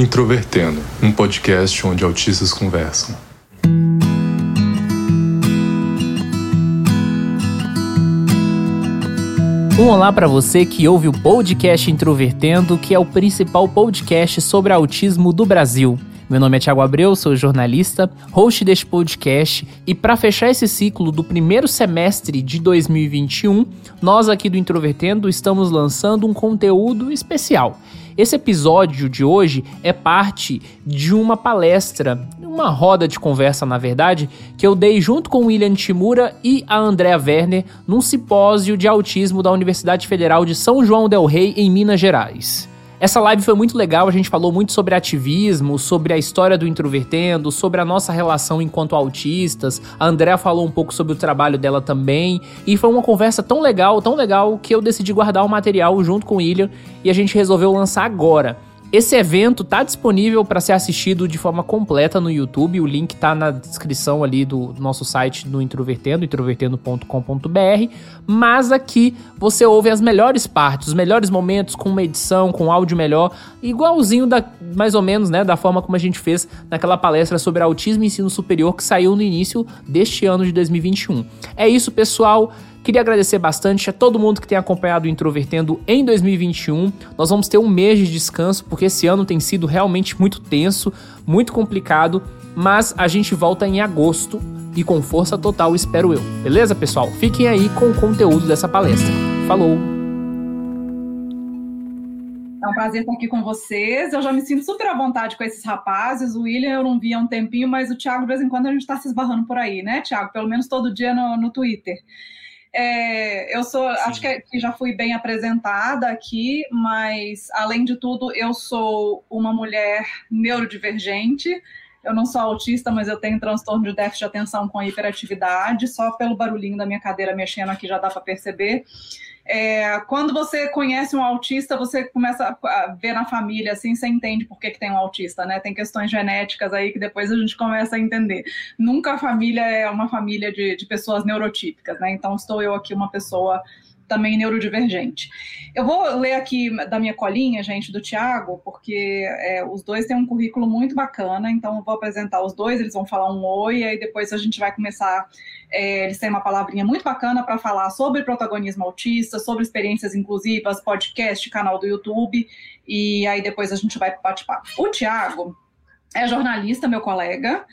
Introvertendo, um podcast onde autistas conversam. Um olá para você que ouve o podcast Introvertendo, que é o principal podcast sobre autismo do Brasil. Meu nome é Thiago Abreu, sou jornalista, host deste podcast e para fechar esse ciclo do primeiro semestre de 2021, nós aqui do Introvertendo estamos lançando um conteúdo especial. Esse episódio de hoje é parte de uma palestra, uma roda de conversa, na verdade, que eu dei junto com William Timura e a Andrea Werner num simpósio de autismo da Universidade Federal de São João del Rei, em Minas Gerais. Essa live foi muito legal, a gente falou muito sobre ativismo, sobre a história do Introvertendo, sobre a nossa relação enquanto autistas. A Andrea falou um pouco sobre o trabalho dela também. E foi uma conversa tão legal, tão legal, que eu decidi guardar o material junto com o William e a gente resolveu lançar agora. Esse evento tá disponível para ser assistido de forma completa no YouTube. O link tá na descrição ali do nosso site do Introvertendo, introvertendo.com.br. Mas aqui você ouve as melhores partes, os melhores momentos com uma edição, com áudio melhor, igualzinho da mais ou menos, né, da forma como a gente fez naquela palestra sobre autismo e ensino superior que saiu no início deste ano de 2021. É isso, pessoal. Queria agradecer bastante a todo mundo que tem acompanhado o Introvertendo em 2021. Nós vamos ter um mês de descanso, porque esse ano tem sido realmente muito tenso, muito complicado, mas a gente volta em agosto e com força total, espero eu. Beleza, pessoal? Fiquem aí com o conteúdo dessa palestra. Falou! É um prazer estar aqui com vocês. Eu já me sinto super à vontade com esses rapazes. O William eu não vi há um tempinho, mas o Thiago, de vez em quando, a gente está se esbarrando por aí, né, Thiago? Pelo menos todo dia no, no Twitter. É, eu sou, Sim. acho que já fui bem apresentada aqui, mas além de tudo, eu sou uma mulher neurodivergente. Eu não sou autista, mas eu tenho transtorno de déficit de atenção com hiperatividade. Só pelo barulhinho da minha cadeira mexendo aqui já dá para perceber. É, quando você conhece um autista, você começa a ver na família, assim, você entende por que, que tem um autista, né? Tem questões genéticas aí que depois a gente começa a entender. Nunca a família é uma família de, de pessoas neurotípicas, né? Então, estou eu aqui uma pessoa também neurodivergente. Eu vou ler aqui da minha colinha, gente, do Tiago, porque é, os dois têm um currículo muito bacana, então eu vou apresentar os dois, eles vão falar um oi, aí depois a gente vai começar. É, eles têm uma palavrinha muito bacana para falar sobre protagonismo autista, sobre experiências inclusivas, podcast, canal do YouTube, e aí depois a gente vai o bate-papo. O Tiago é jornalista, meu colega,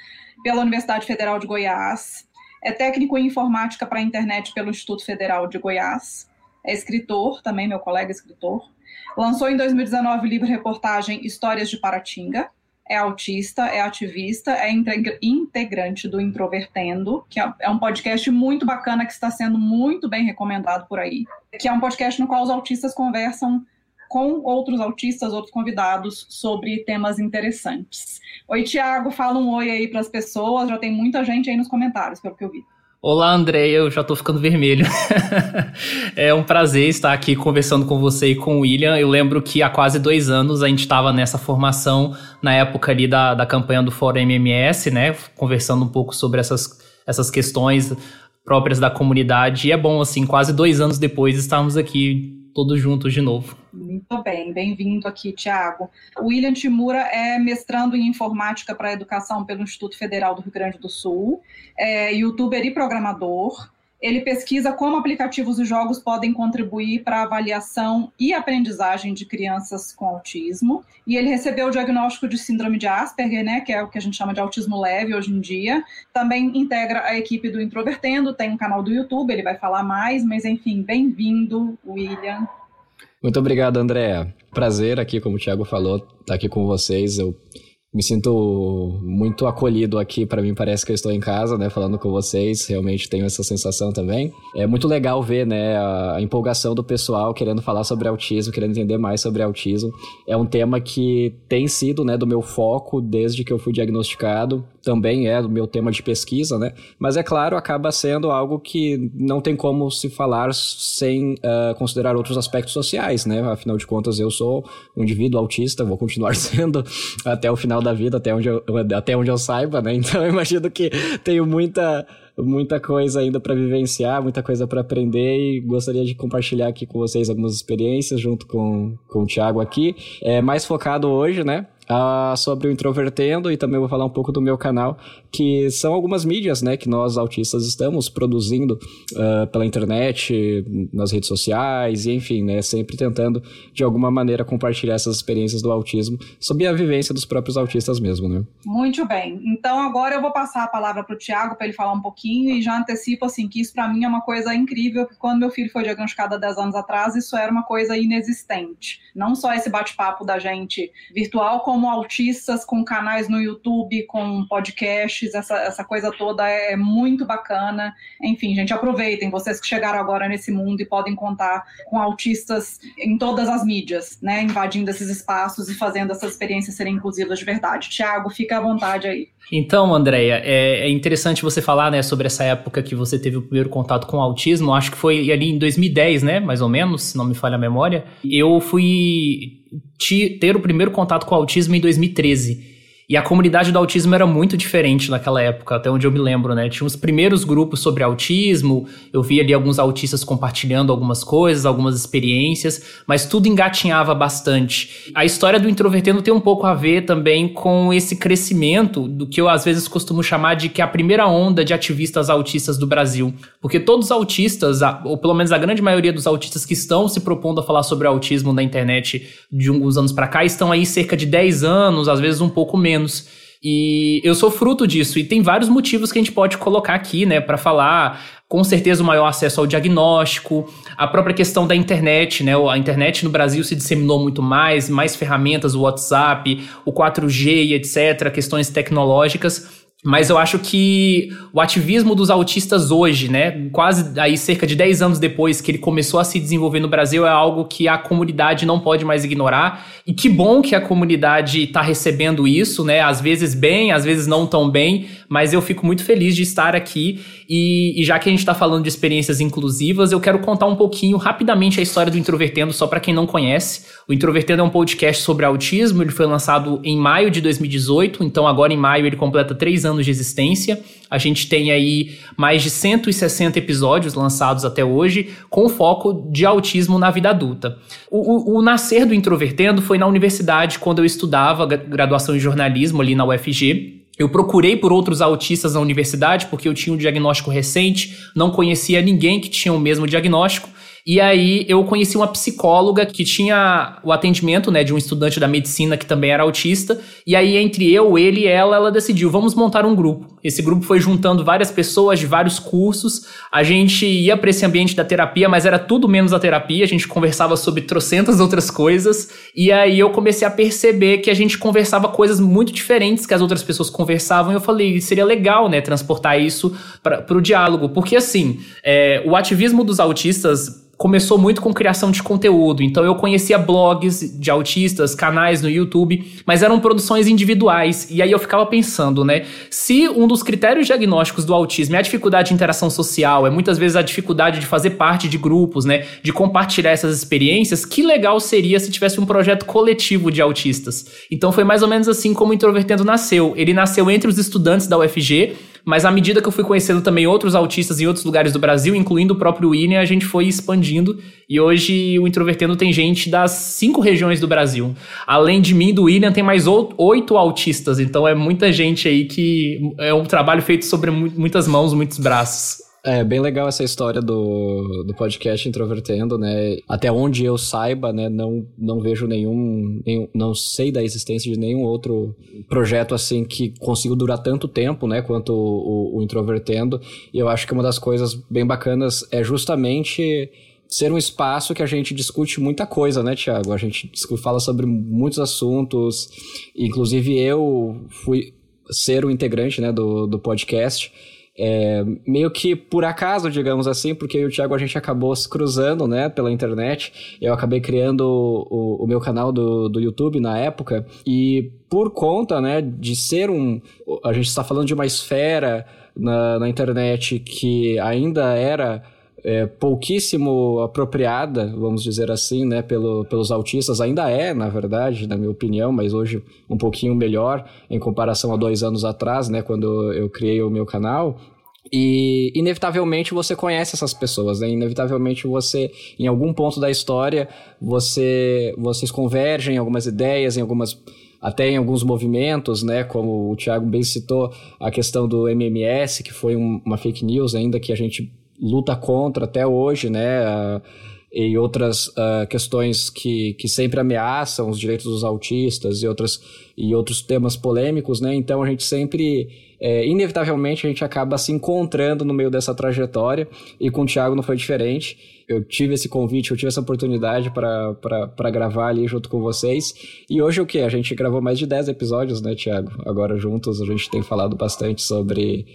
pela Universidade Federal de Goiás, é técnico em informática para a internet pelo Instituto Federal de Goiás, é escritor, também meu colega escritor. Lançou em 2019 o livro reportagem Histórias de Paratinga. É autista, é ativista, é integrante do Introvertendo, que é, é um podcast muito bacana que está sendo muito bem recomendado por aí. Que é um podcast no qual os autistas conversam com outros autistas, outros convidados, sobre temas interessantes. Oi, Tiago, fala um oi aí para as pessoas. Já tem muita gente aí nos comentários, pelo que eu vi. Olá, André, eu já tô ficando vermelho. é um prazer estar aqui conversando com você e com o William. Eu lembro que há quase dois anos a gente estava nessa formação, na época ali da, da campanha do Fórum MMS, né? Conversando um pouco sobre essas, essas questões próprias da comunidade. E é bom, assim, quase dois anos depois estarmos aqui todos juntos de novo. Muito bem, bem-vindo aqui, Tiago. William Timura é mestrando em informática para educação pelo Instituto Federal do Rio Grande do Sul, é youtuber e programador. Ele pesquisa como aplicativos e jogos podem contribuir para a avaliação e aprendizagem de crianças com autismo. E ele recebeu o diagnóstico de síndrome de Asperger, né, que é o que a gente chama de autismo leve hoje em dia. Também integra a equipe do Introvertendo, tem um canal do YouTube, ele vai falar mais, mas enfim, bem-vindo, William. Muito obrigado, André. Prazer aqui, como o Thiago falou, estar tá aqui com vocês. Eu me sinto muito acolhido aqui. Para mim parece que eu estou em casa, né, falando com vocês. Realmente tenho essa sensação também. É muito legal ver, né, a empolgação do pessoal querendo falar sobre autismo, querendo entender mais sobre autismo. É um tema que tem sido, né, do meu foco desde que eu fui diagnosticado. Também é do meu tema de pesquisa, né? Mas é claro, acaba sendo algo que não tem como se falar sem uh, considerar outros aspectos sociais, né? Afinal de contas, eu sou um indivíduo autista, vou continuar sendo até o final da vida, até onde eu, até onde eu saiba, né? Então eu imagino que tenho muita muita coisa ainda para vivenciar, muita coisa para aprender e gostaria de compartilhar aqui com vocês algumas experiências junto com, com o Thiago aqui. É mais focado hoje, né? Uh, sobre o Introvertendo e também vou falar um pouco do meu canal, que são algumas mídias, né, que nós autistas estamos produzindo uh, pela internet, nas redes sociais, e enfim, né, sempre tentando de alguma maneira compartilhar essas experiências do autismo sob a vivência dos próprios autistas mesmo, né? Muito bem. Então agora eu vou passar a palavra para o Tiago para ele falar um pouquinho e já antecipo assim que isso para mim é uma coisa incrível, porque quando meu filho foi diagnosticado há 10 anos atrás, isso era uma coisa inexistente. Não só esse bate-papo da gente virtual, como autistas com canais no YouTube, com podcasts, essa, essa coisa toda é muito bacana. Enfim, gente, aproveitem vocês que chegaram agora nesse mundo e podem contar com autistas em todas as mídias, né? Invadindo esses espaços e fazendo essas experiências serem inclusivas de verdade. Tiago, fica à vontade aí. Então, Andréia, é, é, interessante você falar né, sobre essa época que você teve o primeiro contato com o autismo. Acho que foi ali em 2010, né? Mais ou menos, se não me falha a memória. Eu fui ter o primeiro contato com o autismo em 2013. E a comunidade do autismo era muito diferente naquela época, até onde eu me lembro, né? Tinha os primeiros grupos sobre autismo, eu vi ali alguns autistas compartilhando algumas coisas, algumas experiências, mas tudo engatinhava bastante. A história do introvertendo tem um pouco a ver também com esse crescimento do que eu às vezes costumo chamar de que é a primeira onda de ativistas autistas do Brasil. Porque todos os autistas, ou pelo menos a grande maioria dos autistas que estão se propondo a falar sobre autismo na internet de alguns anos para cá, estão aí cerca de 10 anos, às vezes um pouco menos menos. E eu sou fruto disso. E tem vários motivos que a gente pode colocar aqui, né, para falar. Com certeza, o maior acesso ao diagnóstico, a própria questão da internet, né? A internet no Brasil se disseminou muito mais, mais ferramentas, o WhatsApp, o 4G e etc., questões tecnológicas. Mas eu acho que o ativismo dos autistas hoje, né, quase aí cerca de 10 anos depois que ele começou a se desenvolver no Brasil, é algo que a comunidade não pode mais ignorar. E que bom que a comunidade está recebendo isso, né? Às vezes bem, às vezes não tão bem, mas eu fico muito feliz de estar aqui. E, e já que a gente está falando de experiências inclusivas, eu quero contar um pouquinho rapidamente a história do Introvertendo, só para quem não conhece. O Introvertendo é um podcast sobre autismo, ele foi lançado em maio de 2018, então agora em maio ele completa três anos de existência. A gente tem aí mais de 160 episódios lançados até hoje, com foco de autismo na vida adulta. O, o, o nascer do Introvertendo foi na universidade, quando eu estudava graduação em jornalismo ali na UFG. Eu procurei por outros autistas na universidade porque eu tinha um diagnóstico recente, não conhecia ninguém que tinha o mesmo diagnóstico e aí eu conheci uma psicóloga que tinha o atendimento, né, de um estudante da medicina que também era autista. E aí entre eu, ele e ela, ela decidiu, vamos montar um grupo. Esse grupo foi juntando várias pessoas de vários cursos. A gente ia para esse ambiente da terapia, mas era tudo menos a terapia. A gente conversava sobre trocentas outras coisas. E aí eu comecei a perceber que a gente conversava coisas muito diferentes que as outras pessoas conversavam. E eu falei, seria legal, né, transportar isso para o diálogo. Porque assim, é, o ativismo dos autistas começou muito com criação de conteúdo. Então eu conhecia blogs de autistas, canais no YouTube, mas eram produções individuais. E aí eu ficava pensando, né? Se um dos critérios diagnósticos do autismo é a dificuldade de interação social, é muitas vezes a dificuldade de fazer parte de grupos, né? De compartilhar essas experiências, que legal seria se tivesse um projeto coletivo de autistas. Então foi mais ou menos assim como o Introvertendo nasceu. Ele nasceu entre os estudantes da UFG, mas à medida que eu fui conhecendo também outros autistas em outros lugares do Brasil, incluindo o próprio William, a gente foi expandindo. E hoje o Introvertendo tem gente das cinco regiões do Brasil. Além de mim, do William, tem mais oito autistas. Então é muita gente aí que é um trabalho feito sobre muitas mãos, muitos braços. É bem legal essa história do, do podcast Introvertendo, né? Até onde eu saiba, né? Não, não vejo nenhum, nenhum, Não sei da existência de nenhum outro projeto assim que consiga durar tanto tempo, né? Quanto o, o, Introvertendo. E eu acho que uma das coisas bem bacanas é justamente ser um espaço que a gente discute muita coisa, né, Tiago? A gente fala sobre muitos assuntos. Inclusive, eu fui ser o integrante né, do, do podcast. É, meio que por acaso, digamos assim, porque eu e o Thiago a gente acabou se cruzando, né, pela internet. Eu acabei criando o, o meu canal do, do YouTube na época e por conta, né, de ser um... A gente está falando de uma esfera na, na internet que ainda era é, pouquíssimo apropriada, vamos dizer assim, né, pelo, pelos autistas, ainda é, na verdade, na minha opinião, mas hoje um pouquinho melhor em comparação a dois anos atrás, né, quando eu criei o meu canal. E inevitavelmente você conhece essas pessoas, né? Inevitavelmente você, em algum ponto da história, você, vocês convergem em algumas ideias, em algumas até em alguns movimentos, né, como o Thiago bem citou, a questão do MMS, que foi um, uma fake news ainda que a gente luta contra até hoje, né, e outras uh, questões que, que sempre ameaçam os direitos dos autistas e, outras, e outros temas polêmicos, né, então a gente sempre é, inevitavelmente a gente acaba se encontrando no meio dessa trajetória e com o Thiago não foi diferente. Eu tive esse convite, eu tive essa oportunidade para gravar ali junto com vocês. E hoje o que? A gente gravou mais de 10 episódios, né, Thiago? Agora juntos a gente tem falado bastante sobre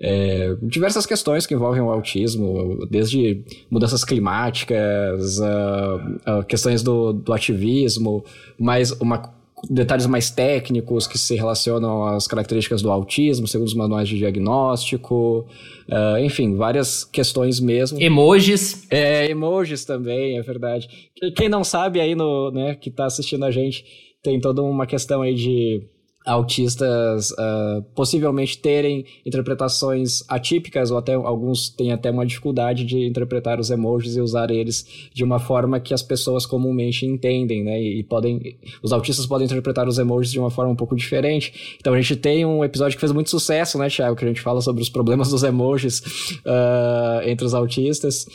é, diversas questões que envolvem o autismo, desde mudanças climáticas, uh, uh, questões do, do ativismo, mas uma detalhes mais técnicos que se relacionam às características do autismo, segundo os manuais de diagnóstico, uh, enfim, várias questões mesmo. Emojis. É, emojis também, é verdade. Quem não sabe aí, no, né, que está assistindo a gente, tem toda uma questão aí de autistas uh, possivelmente terem interpretações atípicas ou até alguns têm até uma dificuldade de interpretar os emojis e usar eles de uma forma que as pessoas comumente entendem, né? E, podem os autistas podem interpretar os emojis de uma forma um pouco diferente. Então a gente tem um episódio que fez muito sucesso, né, Thiago, que a gente fala sobre os problemas dos emojis uh, entre os autistas.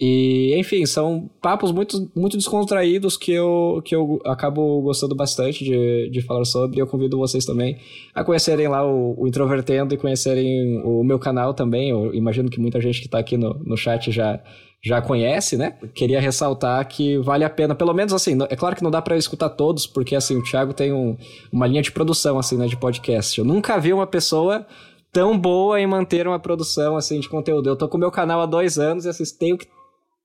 E, enfim, são papos muito, muito descontraídos que eu, que eu acabo gostando bastante de, de falar sobre. Eu convido vocês também a conhecerem lá o, o Introvertendo e conhecerem o meu canal também. Eu imagino que muita gente que está aqui no, no chat já, já conhece, né? Queria ressaltar que vale a pena, pelo menos assim, é claro que não dá para escutar todos, porque assim, o Thiago tem um, uma linha de produção assim, né, de podcast. Eu nunca vi uma pessoa tão boa em manter uma produção assim de conteúdo. Eu tô com o meu canal há dois anos e assim, tenho que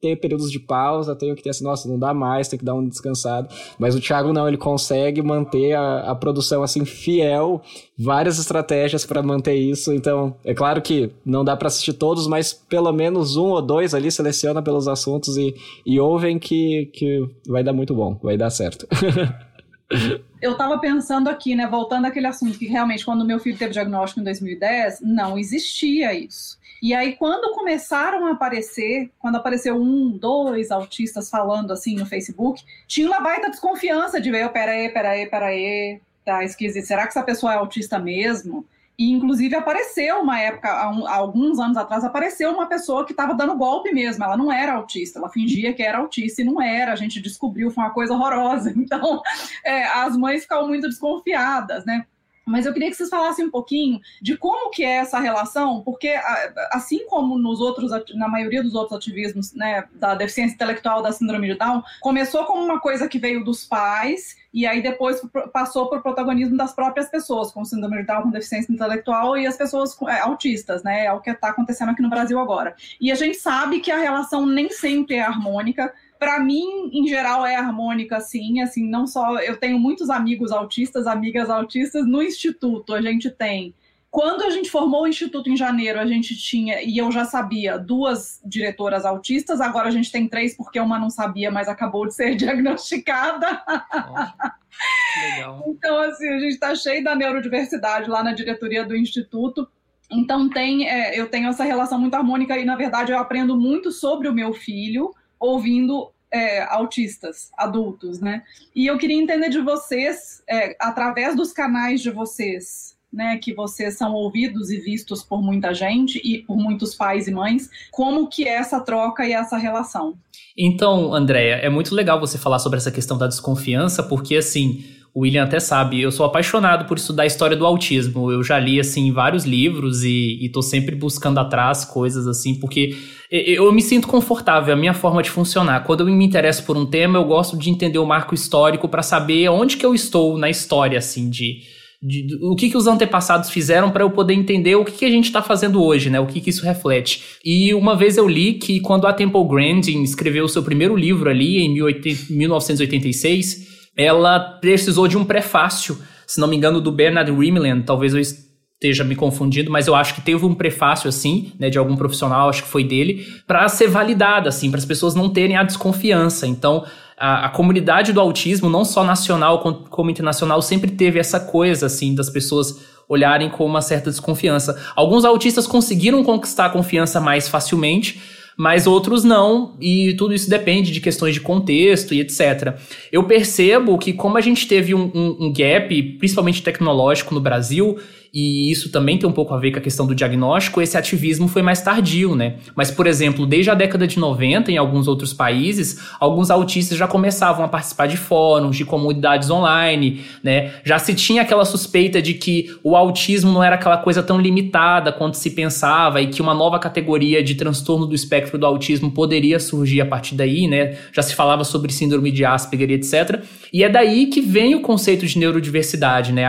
ter períodos de pausa, tenho que ter assim, nossa, não dá mais, tem que dar um descansado. Mas o Thiago não, ele consegue manter a, a produção assim fiel, várias estratégias para manter isso. Então, é claro que não dá para assistir todos, mas pelo menos um ou dois ali seleciona pelos assuntos e, e ouvem que, que vai dar muito bom, vai dar certo. eu estava pensando aqui, né, voltando àquele assunto que realmente quando meu filho teve diagnóstico em 2010, não existia isso. E aí, quando começaram a aparecer, quando apareceu um, dois autistas falando assim no Facebook, tinha uma baita desconfiança de ver, peraí, peraí, peraí, tá esquisito, será que essa pessoa é autista mesmo? E, inclusive, apareceu uma época, há, alguns anos atrás, apareceu uma pessoa que estava dando golpe mesmo. Ela não era autista, ela fingia que era autista e não era. A gente descobriu, foi uma coisa horrorosa. Então, é, as mães ficaram muito desconfiadas, né? Mas eu queria que vocês falassem um pouquinho de como que é essa relação, porque assim como nos outros, na maioria dos outros ativismos, né, da deficiência intelectual, da síndrome de Down, começou como uma coisa que veio dos pais e aí depois passou para o protagonismo das próprias pessoas com síndrome de Down, com deficiência intelectual e as pessoas é, autistas, né? É o que está acontecendo aqui no Brasil agora. E a gente sabe que a relação nem sempre é harmônica, para mim, em geral, é harmônica, sim. Assim, não só. Eu tenho muitos amigos autistas, amigas autistas. No instituto, a gente tem. Quando a gente formou o instituto em janeiro, a gente tinha, e eu já sabia, duas diretoras autistas. Agora a gente tem três, porque uma não sabia, mas acabou de ser diagnosticada. Oh, legal. Então, assim, a gente está cheio da neurodiversidade lá na diretoria do instituto. Então, tem, é, eu tenho essa relação muito harmônica e, na verdade, eu aprendo muito sobre o meu filho ouvindo é, autistas, adultos, né? E eu queria entender de vocês, é, através dos canais de vocês, né, que vocês são ouvidos e vistos por muita gente e por muitos pais e mães, como que é essa troca e essa relação? Então, Andréia, é muito legal você falar sobre essa questão da desconfiança, porque assim, o William até sabe, eu sou apaixonado por estudar a história do autismo. Eu já li, assim, vários livros e, e tô sempre buscando atrás coisas, assim, porque eu me sinto confortável, a minha forma de funcionar. Quando eu me interesso por um tema, eu gosto de entender o marco histórico para saber onde que eu estou na história, assim, de, de, o que, que os antepassados fizeram para eu poder entender o que, que a gente está fazendo hoje, né? O que, que isso reflete. E uma vez eu li que quando a Temple Grandin escreveu o seu primeiro livro ali, em 1986 ela precisou de um prefácio, se não me engano, do Bernard Rimland, talvez eu esteja me confundindo, mas eu acho que teve um prefácio assim, né, de algum profissional, acho que foi dele, para ser validada assim, para as pessoas não terem a desconfiança. Então, a, a, comunidade do autismo, não só nacional como internacional, sempre teve essa coisa assim das pessoas olharem com uma certa desconfiança. Alguns autistas conseguiram conquistar a confiança mais facilmente, mas outros não, e tudo isso depende de questões de contexto e etc. Eu percebo que, como a gente teve um, um, um gap, principalmente tecnológico no Brasil, e isso também tem um pouco a ver com a questão do diagnóstico, esse ativismo foi mais tardio, né? Mas, por exemplo, desde a década de 90, em alguns outros países, alguns autistas já começavam a participar de fóruns, de comunidades online, né? Já se tinha aquela suspeita de que o autismo não era aquela coisa tão limitada quanto se pensava e que uma nova categoria de transtorno do espectro do autismo poderia surgir a partir daí, né? Já se falava sobre síndrome de Asperger etc. E é daí que vem o conceito de neurodiversidade, né?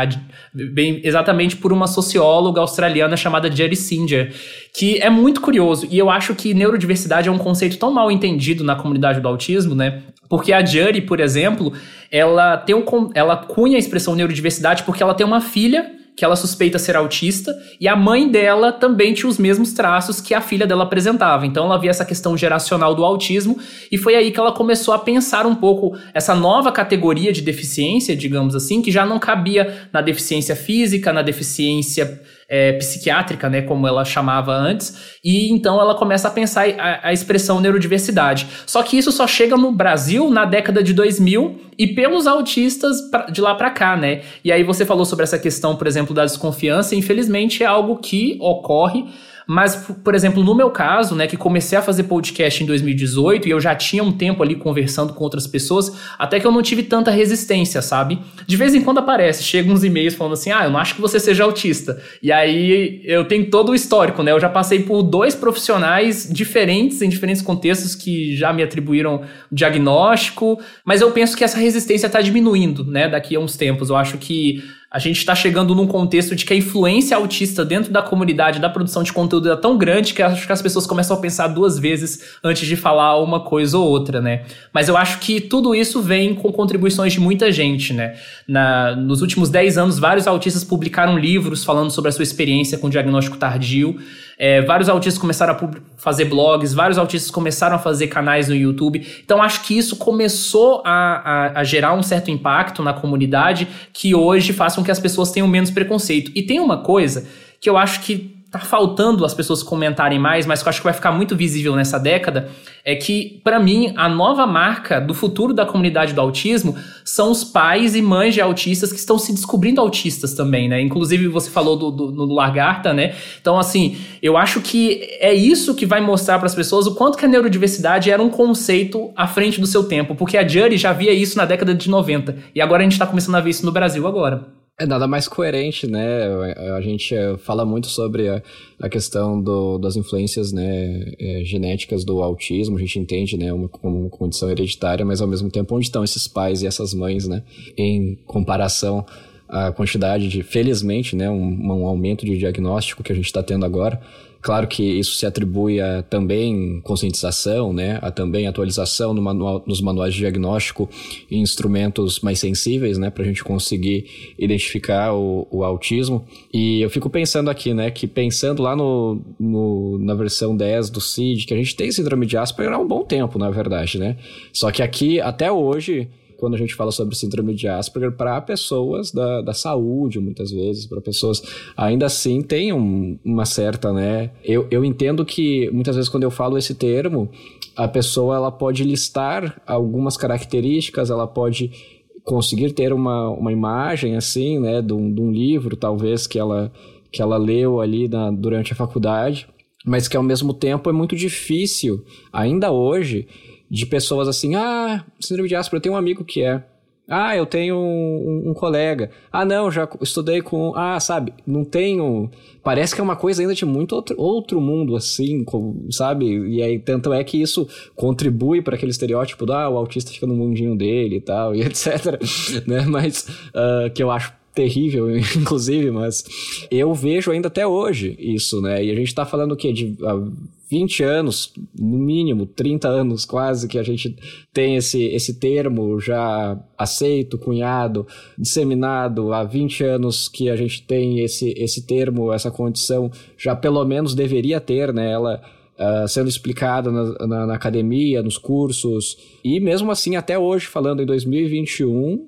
Vem exatamente por uma socióloga australiana chamada Jerry Singer, que é muito curioso. E eu acho que neurodiversidade é um conceito tão mal entendido na comunidade do autismo, né? Porque a Jerry, por exemplo, ela tem um, ela cunha a expressão neurodiversidade porque ela tem uma filha que ela suspeita ser autista, e a mãe dela também tinha os mesmos traços que a filha dela apresentava. Então ela via essa questão geracional do autismo, e foi aí que ela começou a pensar um pouco essa nova categoria de deficiência, digamos assim, que já não cabia na deficiência física, na deficiência é, psiquiátrica, né, como ela chamava antes, e então ela começa a pensar a, a, expressão neurodiversidade. Só que isso só chega no Brasil na década de 2000 e pelos autistas de lá para cá, né? E aí você falou sobre essa questão, por exemplo, da desconfiança, infelizmente é algo que ocorre mas, por exemplo, no meu caso, né, que comecei a fazer podcast em 2018 e eu já tinha um tempo ali conversando com outras pessoas, até que eu não tive tanta resistência, sabe? De vez em quando aparece, chegam uns e-mails falando assim: ah, eu não acho que você seja autista. E aí eu tenho todo o histórico, né? Eu já passei por dois profissionais diferentes, em diferentes contextos, que já me atribuíram diagnóstico, mas eu penso que essa resistência está diminuindo, né, daqui a uns tempos. Eu acho que a gente está chegando num contexto de que a influência autista dentro da comunidade da produção de conteúdo é tão grande que acho que as pessoas começam a pensar duas vezes antes de falar uma coisa ou outra, né? Mas eu acho que tudo isso vem com contribuições de muita gente, né? Na, nos últimos 10 anos, vários autistas publicaram livros falando sobre a sua experiência com diagnóstico tardio. É, vários autistas começaram a fazer blogs, vários autistas começaram a fazer canais no YouTube. Então, acho que isso começou a, a, a, gerar um certo impacto na comunidade que hoje faz com que as pessoas tenham menos preconceito. E tem uma coisa que eu acho que tá faltando as pessoas comentarem mais, mas que eu acho que vai ficar muito visível nessa década, é que, para mim, a nova marca do futuro da comunidade do autismo são os pais e mães de autistas que estão se descobrindo autistas também, né? Inclusive, você falou do, do, do Lagarta, né? Então, assim, eu acho que é isso que vai mostrar para as pessoas o quanto que a neurodiversidade era um conceito à frente do seu tempo, porque a Jury já via isso na década de 90, e agora a gente está começando a ver isso no Brasil agora. É nada mais coerente, né? A gente eh, fala muito sobre a, a questão do, das influências né, é, genéticas do autismo, a gente entende né, uma, como uma condição hereditária, mas ao mesmo tempo onde estão esses pais e essas mães, né? Em comparação à quantidade de, felizmente, né, um, um aumento de diagnóstico que a gente está tendo agora, Claro que isso se atribui a também conscientização, né, a também atualização no manual, nos manuais de diagnóstico e instrumentos mais sensíveis, né, para a gente conseguir identificar o, o, autismo. E eu fico pensando aqui, né, que pensando lá no, no, na versão 10 do CID, que a gente tem síndrome de Asperger há um bom tempo, na verdade, né? Só que aqui, até hoje, quando a gente fala sobre síndrome de Asperger para pessoas da, da saúde, muitas vezes, para pessoas ainda assim tem um, uma certa, né? Eu, eu entendo que muitas vezes quando eu falo esse termo, a pessoa ela pode listar algumas características, ela pode conseguir ter uma, uma imagem assim, né, de um, de um livro talvez que ela que ela leu ali na, durante a faculdade, mas que ao mesmo tempo é muito difícil ainda hoje de pessoas assim, ah, síndrome de Asperger, eu tenho um amigo que é. Ah, eu tenho um, um, um, colega. Ah, não, já estudei com. Ah, sabe, não tenho. Parece que é uma coisa ainda de muito outro, outro mundo, assim, sabe? E aí, tanto é que isso contribui para aquele estereótipo do ah, o autista fica no mundinho dele e tal, e etc. né? Mas uh, que eu acho terrível, inclusive, mas eu vejo ainda até hoje isso, né? E a gente tá falando o quê? De uh, 20 anos, no mínimo 30 anos quase, que a gente tem esse, esse termo já aceito, cunhado, disseminado, há 20 anos que a gente tem esse, esse termo, essa condição, já pelo menos deveria ter, né? Ela uh, sendo explicada na, na, na, academia, nos cursos, e mesmo assim, até hoje, falando em 2021,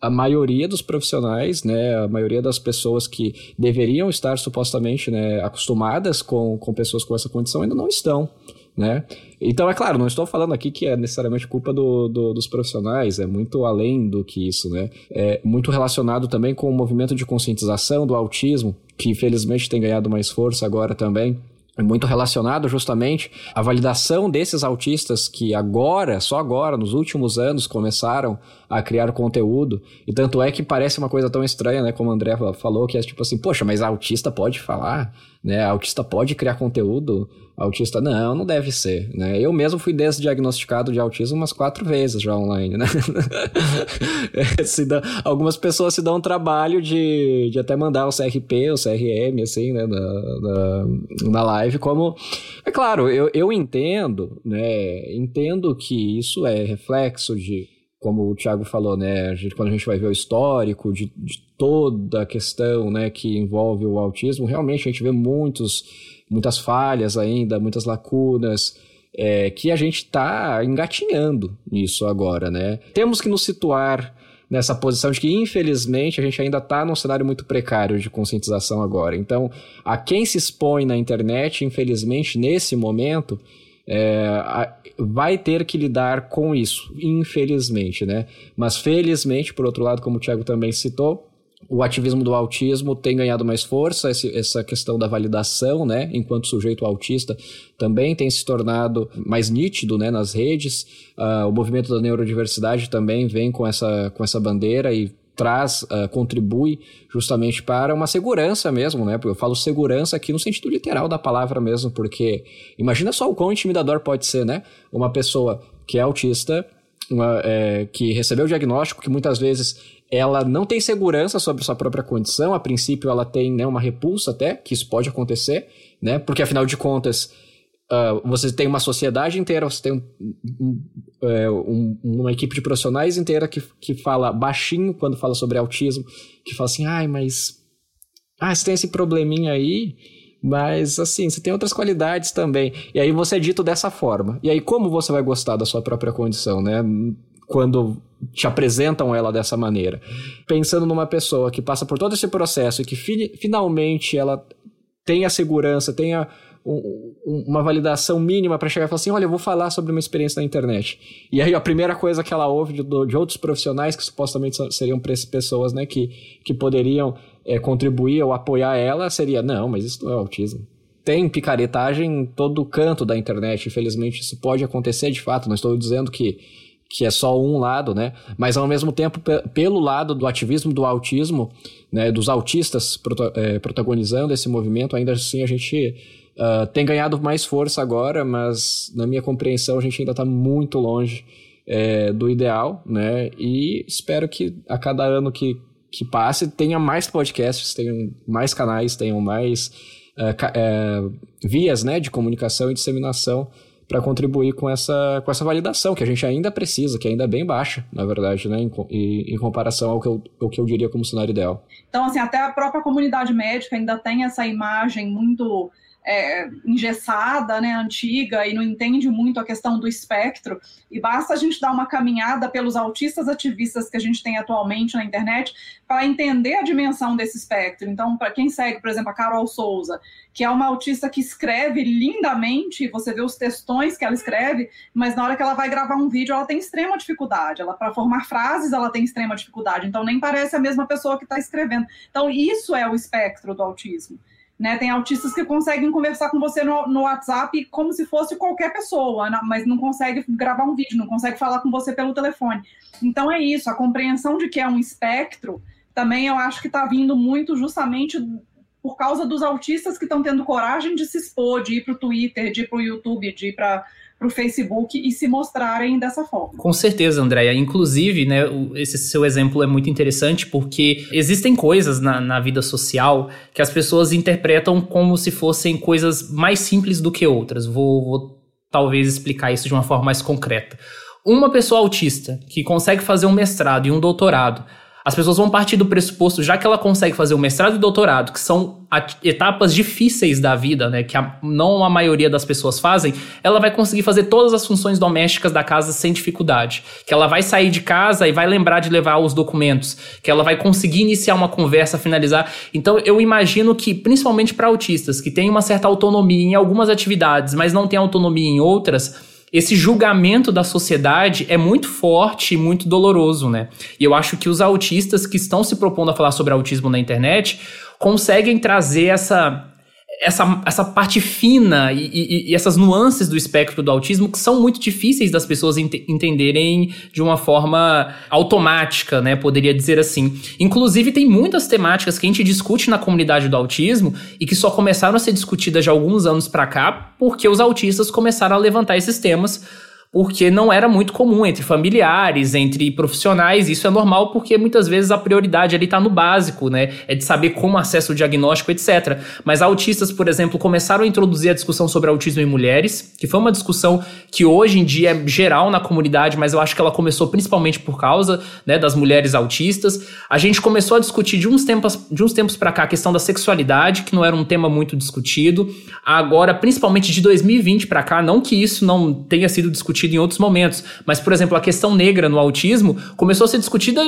a maioria dos profissionais, né, a maioria das pessoas que deveriam estar supostamente né, acostumadas com, com pessoas com essa condição ainda não estão. Né? Então, é claro, não estou falando aqui que é necessariamente culpa do, do, dos profissionais, é muito além do que isso, né? É muito relacionado também com o movimento de conscientização do autismo, que infelizmente tem ganhado mais força agora também é muito relacionado justamente à validação desses autistas que agora, só agora, nos últimos anos, começaram a criar conteúdo. E tanto é que parece uma coisa tão estranha, né? Como o André falou, que é tipo assim, poxa, mas autista pode falar, né? Autista pode criar conteúdo. Autista, não, não deve ser, né? Eu mesmo fui desdiagnosticado de autismo umas quatro vezes já online, né? dá, algumas pessoas se dão um trabalho de, de até mandar o CRP, o CRM, assim, né? Na, na, na live, como... É claro, eu, eu entendo, né? Entendo que isso é reflexo de como o Thiago falou, né, quando a gente vai ver o histórico de, de, toda a questão, né, que envolve o autismo, realmente a gente vê muitos, muitas falhas ainda, muitas lacunas, é, que a gente está engatinhando nisso agora, né. Temos que nos situar nessa posição de que, infelizmente, a gente ainda está num cenário muito precário de conscientização agora. Então, a quem se expõe na internet, infelizmente, nesse momento, é, vai ter que lidar com isso, infelizmente, né? Mas felizmente, por outro lado, como o Thiago também citou, o ativismo do autismo tem ganhado mais força, essa questão da validação, né, enquanto sujeito autista, também tem se tornado mais nítido, né, nas redes. Uh, o movimento da neurodiversidade também vem com essa, com essa bandeira e traz, uh, contribui justamente para uma segurança mesmo, né? Eu falo segurança aqui no sentido literal da palavra mesmo, porque imagina só o quão intimidador pode ser, né? Uma pessoa que é autista, uma, é, que recebeu o diagnóstico, que muitas vezes ela não tem segurança sobre sua própria condição, a princípio ela tem né, uma repulsa até, que isso pode acontecer, né? Porque afinal de contas Uh, você tem uma sociedade inteira, você tem um, um, é, um, uma equipe de profissionais inteira que, que fala baixinho quando fala sobre autismo, que fala assim, ai, mas. Ah, você tem esse probleminha aí, mas assim, você tem outras qualidades também. E aí você é dito dessa forma. E aí, como você vai gostar da sua própria condição, né? Quando te apresentam ela dessa maneira. Pensando numa pessoa que passa por todo esse processo e que fi finalmente ela tem a segurança, tem a um, uma validação mínima para chegar e falar assim: olha, eu vou falar sobre uma experiência na internet. E aí a primeira coisa que ela ouve de, de outros profissionais que supostamente seriam pessoas né, que, que poderiam é, contribuir ou apoiar ela seria: não, mas isso não é autismo. Tem picaretagem em todo canto da internet, infelizmente isso pode acontecer de fato. Não estou dizendo que que é só um lado, né? Mas ao mesmo tempo, pelo lado do ativismo do autismo, né, dos autistas é, protagonizando esse movimento, ainda assim a gente Uh, tem ganhado mais força agora, mas na minha compreensão a gente ainda está muito longe é, do ideal, né? E espero que a cada ano que, que passe tenha mais podcasts, tenham mais canais, tenham mais uh, uh, vias né, de comunicação e disseminação para contribuir com essa, com essa validação que a gente ainda precisa, que ainda é bem baixa, na verdade, né, em, em comparação ao que, eu, ao que eu diria como cenário ideal. Então, assim, até a própria comunidade médica ainda tem essa imagem muito é, engessada, né, antiga, e não entende muito a questão do espectro, e basta a gente dar uma caminhada pelos autistas ativistas que a gente tem atualmente na internet para entender a dimensão desse espectro. Então, para quem segue, por exemplo, a Carol Souza, que é uma autista que escreve lindamente, você vê os textões que ela escreve, mas na hora que ela vai gravar um vídeo, ela tem extrema dificuldade. Ela para formar frases, ela tem extrema dificuldade. Então, nem parece a mesma pessoa que está escrevendo. Então, isso é o espectro do autismo. Né, tem autistas que conseguem conversar com você no, no, WhatsApp como se fosse qualquer pessoa, mas não consegue gravar um vídeo, não consegue falar com você pelo telefone. Então é isso, a compreensão de que é um espectro também eu acho que está vindo muito justamente por causa dos autistas que estão tendo coragem de se expor, de ir para o Twitter, de ir para o YouTube, de ir para para o Facebook e se mostrarem dessa forma. Com certeza, Andréia. Inclusive, né, esse seu exemplo é muito interessante porque existem coisas na, na vida social que as pessoas interpretam como se fossem coisas mais simples do que outras. Vou, vou talvez explicar isso de uma forma mais concreta. Uma pessoa autista que consegue fazer um mestrado e um doutorado as pessoas vão partir do pressuposto, já que ela consegue fazer o mestrado e doutorado, que são etapas difíceis da vida, né, que a, não a maioria das pessoas fazem, ela vai conseguir fazer todas as funções domésticas da casa sem dificuldade. Que ela vai sair de casa e vai lembrar de levar os documentos, que ela vai conseguir iniciar uma conversa, finalizar. Então eu imagino que, principalmente para autistas que têm uma certa autonomia em algumas atividades, mas não têm autonomia em outras, esse julgamento da sociedade é muito forte e muito doloroso, né? E eu acho que os autistas que estão se propondo a falar sobre autismo na internet conseguem trazer essa essa, essa parte fina e, e, e, essas nuances do espectro do autismo que são muito difíceis das pessoas ent entenderem de uma forma automática, né? Poderia dizer assim. Inclusive, tem muitas temáticas que a gente discute na comunidade do autismo e que só começaram a ser discutidas de alguns anos para cá porque os autistas começaram a levantar esses temas porque não era muito comum entre familiares, entre profissionais. Isso é normal porque muitas vezes a prioridade ali está no básico, né? É de saber como acessa o diagnóstico, etc. Mas autistas, por exemplo, começaram a introduzir a discussão sobre autismo em mulheres, que foi uma discussão que hoje em dia é geral na comunidade, mas eu acho que ela começou principalmente por causa né, das mulheres autistas. A gente começou a discutir de uns tempos, de uns tempos para cá a questão da sexualidade, que não era um tema muito discutido. Agora, principalmente de 2020 para cá, não que isso não tenha sido discutido em outros momentos. Mas, por exemplo, a questão negra no autismo começou a ser discutida